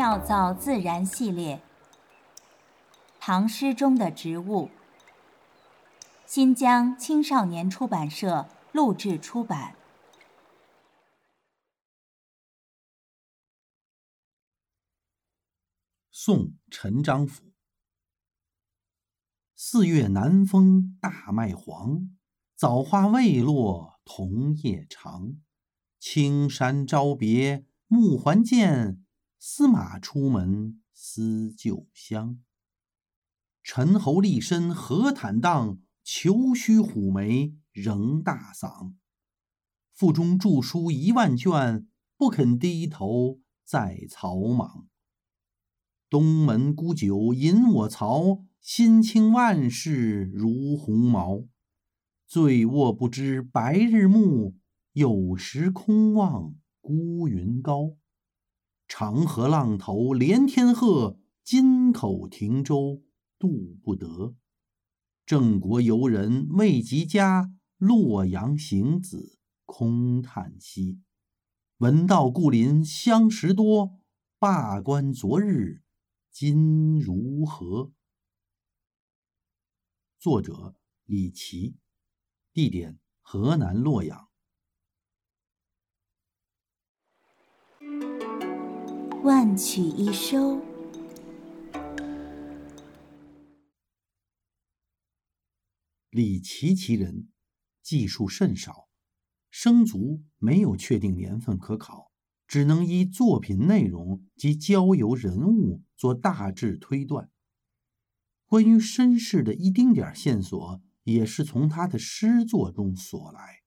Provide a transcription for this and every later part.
妙造自然系列，唐诗中的植物。新疆青少年出版社录制出版。宋陈章甫。四月南风大麦黄，枣花未落桐叶长。青山朝别暮还见，司马出门思旧乡。陈侯立身何坦荡，虬须虎眉仍大嗓。腹中著书一万卷，不肯低头在草莽。东门沽酒饮我曹，心清万事如鸿毛。醉卧不知白日暮。有时空望孤云高，长河浪头连天鹤，金口停舟渡不得。郑国游人未及家，洛阳行子空叹息。闻道故邻相识多，罢官昨日今如何？作者李琦，地点河南洛阳。万曲一收。李琦其人，记述甚少，生卒没有确定年份可考，只能依作品内容及交游人物做大致推断。关于身世的一丁点线索，也是从他的诗作中所来。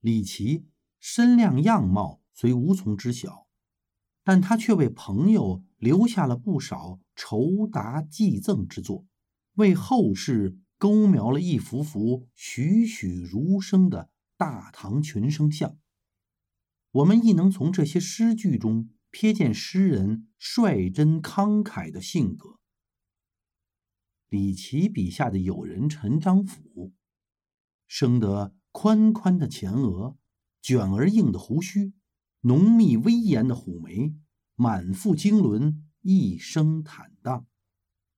李琦身量样貌。虽无从知晓，但他却为朋友留下了不少酬答寄赠之作，为后世勾描了一幅幅栩栩如生的大唐群生像。我们亦能从这些诗句中瞥见诗人率真慷慨的性格。李琦笔下的友人陈章甫，生得宽宽的前额，卷而硬的胡须。浓密威严的虎眉，满腹经纶，一生坦荡，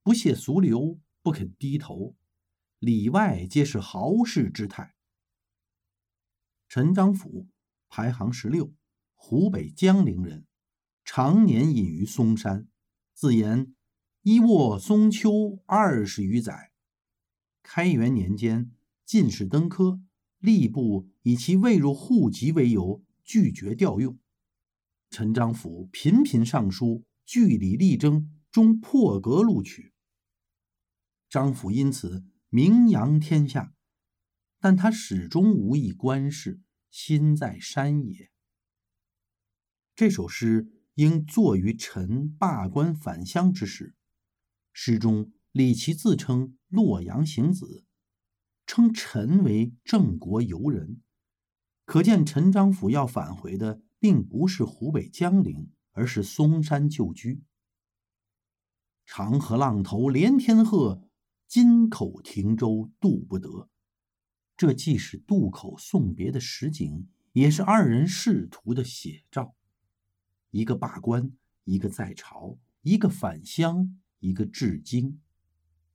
不屑俗流，不肯低头，里外皆是豪士之态。陈章甫排行十六，湖北江陵人，常年隐于嵩山，自言一卧松丘二十余载。开元年间进士登科，吏部以其未入户籍为由。拒绝调用，陈章甫频频上书，据理力争，终破格录取。张甫因此名扬天下，但他始终无意官事，心在山野。这首诗应作于陈罢官返乡之时。诗中李琦自称洛阳行子，称陈为郑国游人。可见陈章甫要返回的并不是湖北江陵，而是嵩山旧居。长河浪头连天鹤，金口停舟渡不得。这既是渡口送别的实景，也是二人仕途的写照。一个罢官，一个在朝，一个返乡，一个至京。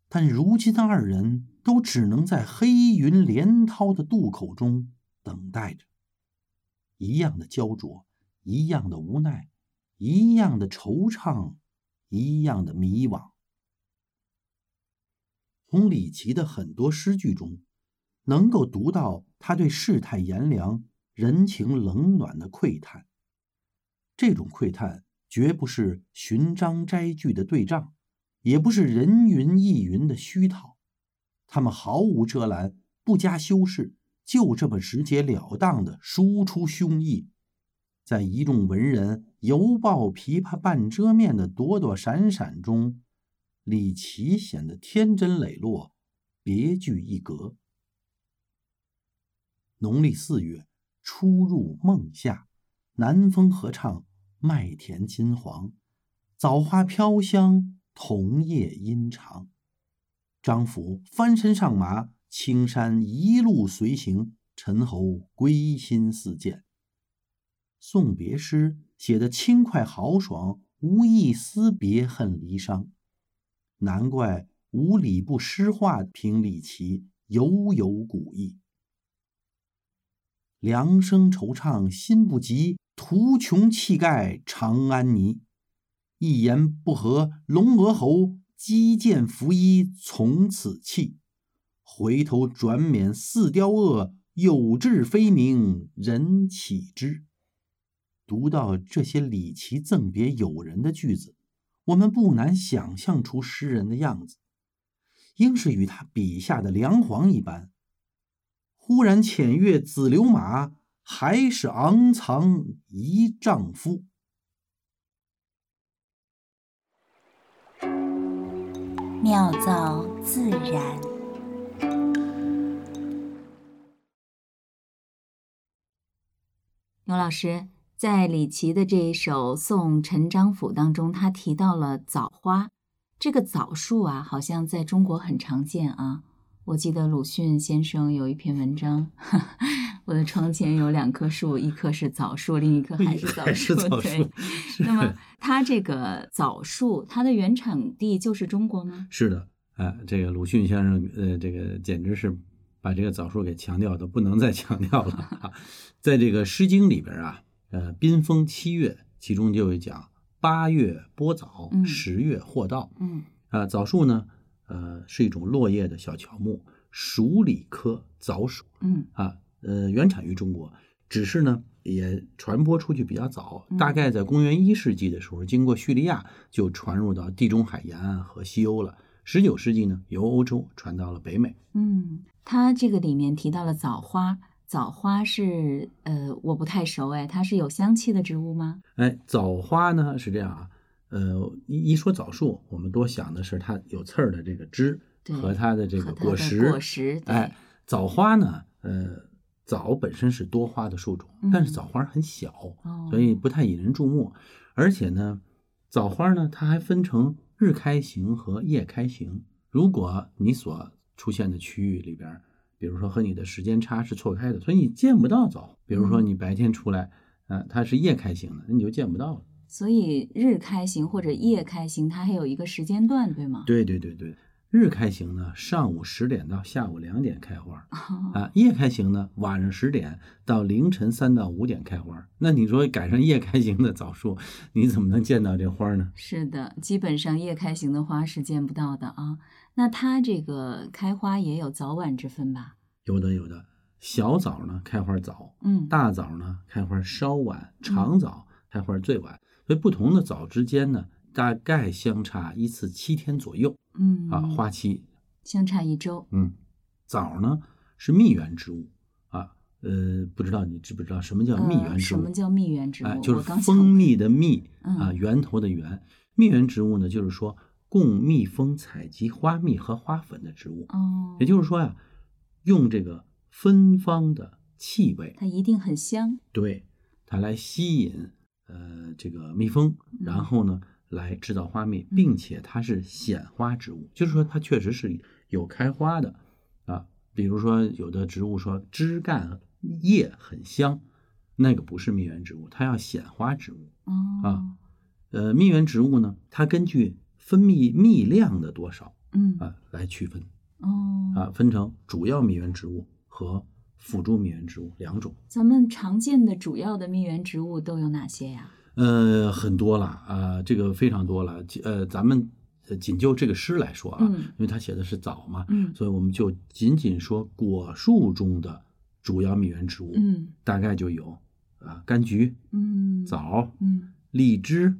但如今的二人都只能在黑云连涛的渡口中。等待着，一样的焦灼，一样的无奈，一样的惆怅，一样的迷惘。从李琦的很多诗句中，能够读到他对世态炎凉、人情冷暖的喟叹。这种喟叹绝不是寻章摘句的对仗，也不是人云亦云的虚讨，他们毫无遮拦，不加修饰。就这么直截了当的输出胸臆，在一众文人犹抱琵琶半遮面的躲躲闪闪中，李琦显得天真磊落，别具一格。农历四月，初入孟夏，南风合唱，麦田金黄，枣花飘香，桐叶阴长。张甫翻身上马。青山一路随行，陈侯归心似箭。送别诗写得轻快豪爽，无一丝别恨离伤。难怪无礼不诗画评李琦犹有古意。凉生惆怅心不及，图穷气概长安泥。一言不合龙额侯，击剑拂衣从此弃。回头转免似雕恶，有志非名人岂知？读到这些李琦赠别友人的句子，我们不难想象出诗人的样子，应是与他笔下的梁皇一般。忽然潜跃紫流马，还是昂藏一丈夫。妙造自然。牛老师在李琦的这一首《送陈章甫》当中，他提到了枣花。这个枣树啊，好像在中国很常见啊。我记得鲁迅先生有一篇文章，我的窗前有两棵树，一棵是枣树，另一棵还是枣树。对，那么它这个枣树，它的原产地就是中国吗？是的，哎，这个鲁迅先生，呃，这个简直是把这个枣树给强调的不能再强调了啊。在这个《诗经》里边啊，呃，宾风七月，其中就有讲八月播枣，十月获稻。嗯，啊，枣树呢？呃，是一种落叶的小乔木，鼠李科枣属。嗯啊，呃，原产于中国，只是呢也传播出去比较早，大概在公元一世纪的时候，经过叙利亚就传入到地中海沿岸和西欧了。十九世纪呢，由欧洲传到了北美。嗯，它这个里面提到了枣花，枣花是呃我不太熟哎，它是有香气的植物吗？哎，枣花呢是这样啊。呃，一一说枣树，我们多想的是它有刺儿的这个枝和它的这个果实。果实，哎，枣花呢，呃，枣本身是多花的树种，但是枣花很小，所以不太引人注目。而且呢，枣花呢，它还分成日开型和夜开型。如果你所出现的区域里边，比如说和你的时间差是错开的，所以你见不到早。比如说你白天出来，呃，它是夜开型的，那你就见不到了。所以日开型或者夜开型，它还有一个时间段，对吗？对对对对，日开型呢，上午十点到下午两点开花啊；夜开型呢，晚上十点到凌晨三到五点开花。那你说赶上夜开型的枣树，你怎么能见到这花呢？是的，基本上夜开型的花是见不到的啊。那它这个开花也有早晚之分吧？有的有的，小枣呢开花早，嗯，大枣呢开花稍晚，长枣开花最晚。所以不同的枣之间呢，大概相差一次七天左右。嗯啊，花期相差一周。嗯，枣呢是蜜源植物啊，呃，不知道你知不知道什么叫蜜源植物？什么叫蜜源植物？哎，就是蜂蜜的蜜啊，源头的源。蜜源植物呢，就是说供蜜蜂采集花蜜和花粉的植物。哦，也就是说呀，用这个芬芳的气味，它一定很香。对，它来吸引。呃，这个蜜蜂，然后呢，来制造花蜜，并且它是显花植物，就是说它确实是有开花的啊。比如说有的植物说枝干叶很香，那个不是蜜源植物，它要显花植物啊。呃，蜜源植物呢，它根据分泌蜜量的多少，嗯啊来区分哦啊，分成主要蜜源植物和。辅助蜜源植物两种，咱们常见的主要的蜜源植物都有哪些呀？呃，很多了啊，这个非常多了。呃，咱们仅就这个诗来说啊，因为他写的是枣嘛，嗯，所以我们就仅仅说果树中的主要蜜源植物，嗯，大概就有啊，柑橘，嗯，枣，嗯，荔枝，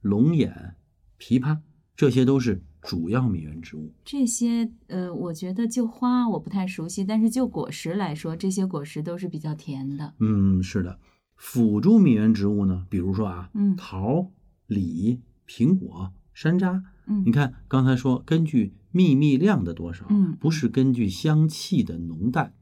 龙眼，枇杷，这些都是。主要蜜源植物，这些呃，我觉得就花我不太熟悉，但是就果实来说，这些果实都是比较甜的。嗯，是的。辅助蜜源植物呢，比如说啊，嗯，桃、李、苹果、山楂。嗯，你看刚才说根据蜜蜜量的多少，嗯，不是根据香气的浓淡，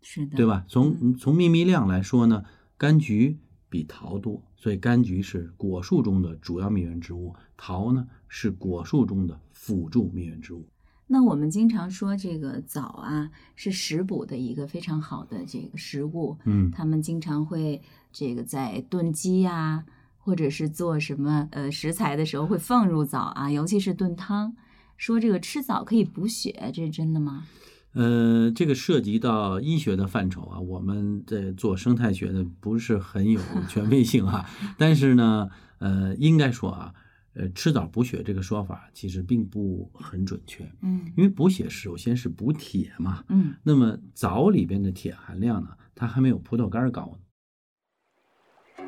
是的，对吧？从从蜜蜜量来说呢，柑橘。比桃多，所以柑橘是果树中的主要蜜源植物，桃呢是果树中的辅助蜜源植物。那我们经常说这个枣啊是食补的一个非常好的这个食物，嗯，他们经常会这个在炖鸡呀、或者是做什么呃食材的时候会放入枣啊，尤其是炖汤。说这个吃枣可以补血，这是真的吗？呃，这个涉及到医学的范畴啊，我们在做生态学的不是很有 权威性啊。但是呢，呃，应该说啊，呃，吃枣补血这个说法其实并不很准确，嗯因为补血首先是补铁嘛，嗯，那么枣里边的铁含量呢，它还没有葡萄干高呢。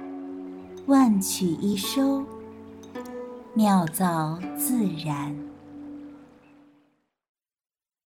万曲一收，妙造自然。